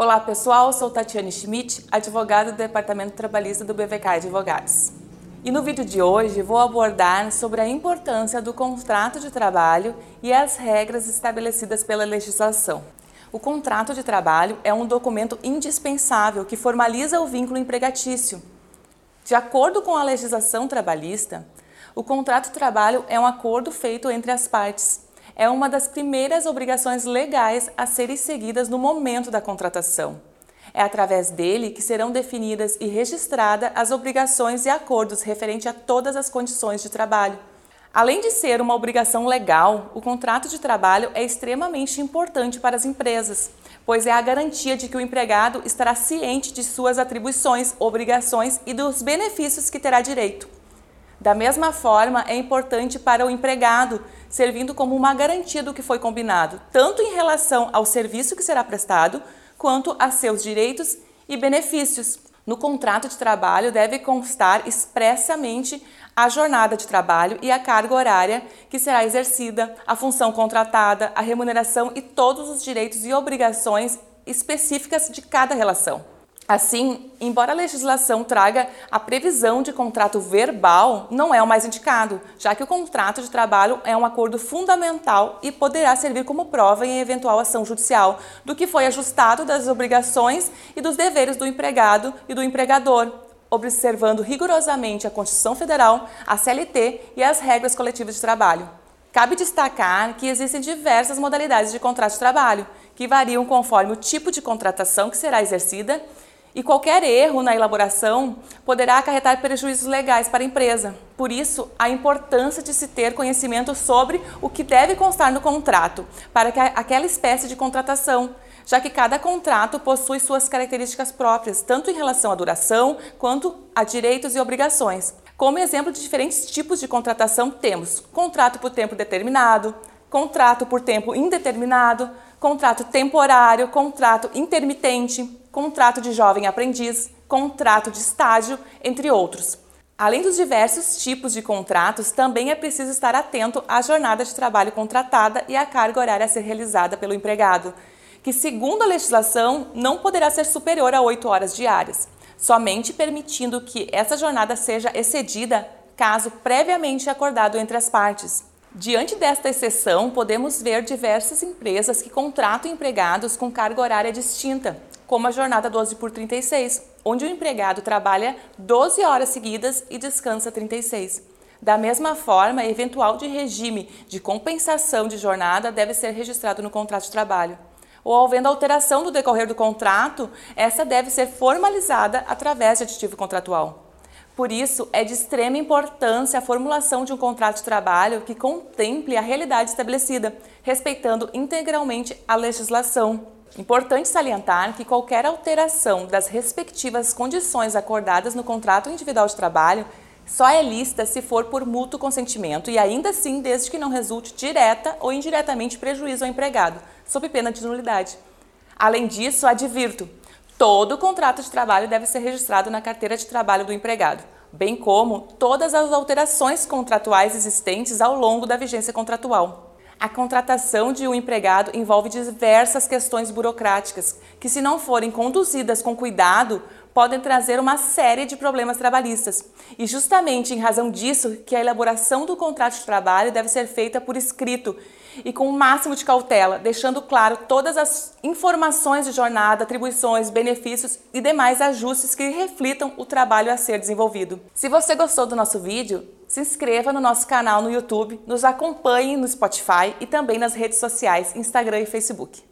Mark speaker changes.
Speaker 1: Olá pessoal, sou Tatiane Schmidt, advogada do Departamento Trabalhista do BVK Advogados. E no vídeo de hoje vou abordar sobre a importância do contrato de trabalho e as regras estabelecidas pela legislação. O contrato de trabalho é um documento indispensável que formaliza o vínculo empregatício. De acordo com a legislação trabalhista, o contrato de trabalho é um acordo feito entre as partes é uma das primeiras obrigações legais a serem seguidas no momento da contratação. É através dele que serão definidas e registradas as obrigações e acordos referentes a todas as condições de trabalho. Além de ser uma obrigação legal, o contrato de trabalho é extremamente importante para as empresas, pois é a garantia de que o empregado estará ciente de suas atribuições, obrigações e dos benefícios que terá direito. Da mesma forma, é importante para o empregado, servindo como uma garantia do que foi combinado, tanto em relação ao serviço que será prestado, quanto a seus direitos e benefícios. No contrato de trabalho deve constar expressamente a jornada de trabalho e a carga horária que será exercida, a função contratada, a remuneração e todos os direitos e obrigações específicas de cada relação. Assim, embora a legislação traga a previsão de contrato verbal, não é o mais indicado, já que o contrato de trabalho é um acordo fundamental e poderá servir como prova em eventual ação judicial do que foi ajustado das obrigações e dos deveres do empregado e do empregador, observando rigorosamente a Constituição Federal, a CLT e as regras coletivas de trabalho. Cabe destacar que existem diversas modalidades de contrato de trabalho, que variam conforme o tipo de contratação que será exercida e qualquer erro na elaboração poderá acarretar prejuízos legais para a empresa. Por isso, a importância de se ter conhecimento sobre o que deve constar no contrato para aquela espécie de contratação, já que cada contrato possui suas características próprias, tanto em relação à duração quanto a direitos e obrigações. Como exemplo de diferentes tipos de contratação, temos contrato por tempo determinado, contrato por tempo indeterminado, contrato temporário, contrato intermitente, contrato de jovem aprendiz, contrato de estágio, entre outros. Além dos diversos tipos de contratos, também é preciso estar atento à jornada de trabalho contratada e à carga horária a ser realizada pelo empregado, que, segundo a legislação, não poderá ser superior a 8 horas diárias, somente permitindo que essa jornada seja excedida caso previamente acordado entre as partes. Diante desta exceção, podemos ver diversas empresas que contratam empregados com carga horária distinta, como a jornada 12 por 36, onde o empregado trabalha 12 horas seguidas e descansa 36. Da mesma forma, eventual de regime de compensação de jornada deve ser registrado no contrato de trabalho. Ou havendo alteração do decorrer do contrato, essa deve ser formalizada através de aditivo contratual. Por isso, é de extrema importância a formulação de um contrato de trabalho que contemple a realidade estabelecida, respeitando integralmente a legislação. Importante salientar que qualquer alteração das respectivas condições acordadas no contrato individual de trabalho só é lista se for por mútuo consentimento e ainda assim desde que não resulte direta ou indiretamente prejuízo ao empregado, sob pena de nulidade. Além disso, advirto, Todo contrato de trabalho deve ser registrado na carteira de trabalho do empregado, bem como todas as alterações contratuais existentes ao longo da vigência contratual. A contratação de um empregado envolve diversas questões burocráticas que, se não forem conduzidas com cuidado, podem trazer uma série de problemas trabalhistas. E justamente em razão disso que a elaboração do contrato de trabalho deve ser feita por escrito e com o máximo de cautela, deixando claro todas as informações de jornada, atribuições, benefícios e demais ajustes que reflitam o trabalho a ser desenvolvido. Se você gostou do nosso vídeo, se inscreva no nosso canal no YouTube, nos acompanhe no Spotify e também nas redes sociais, Instagram e Facebook.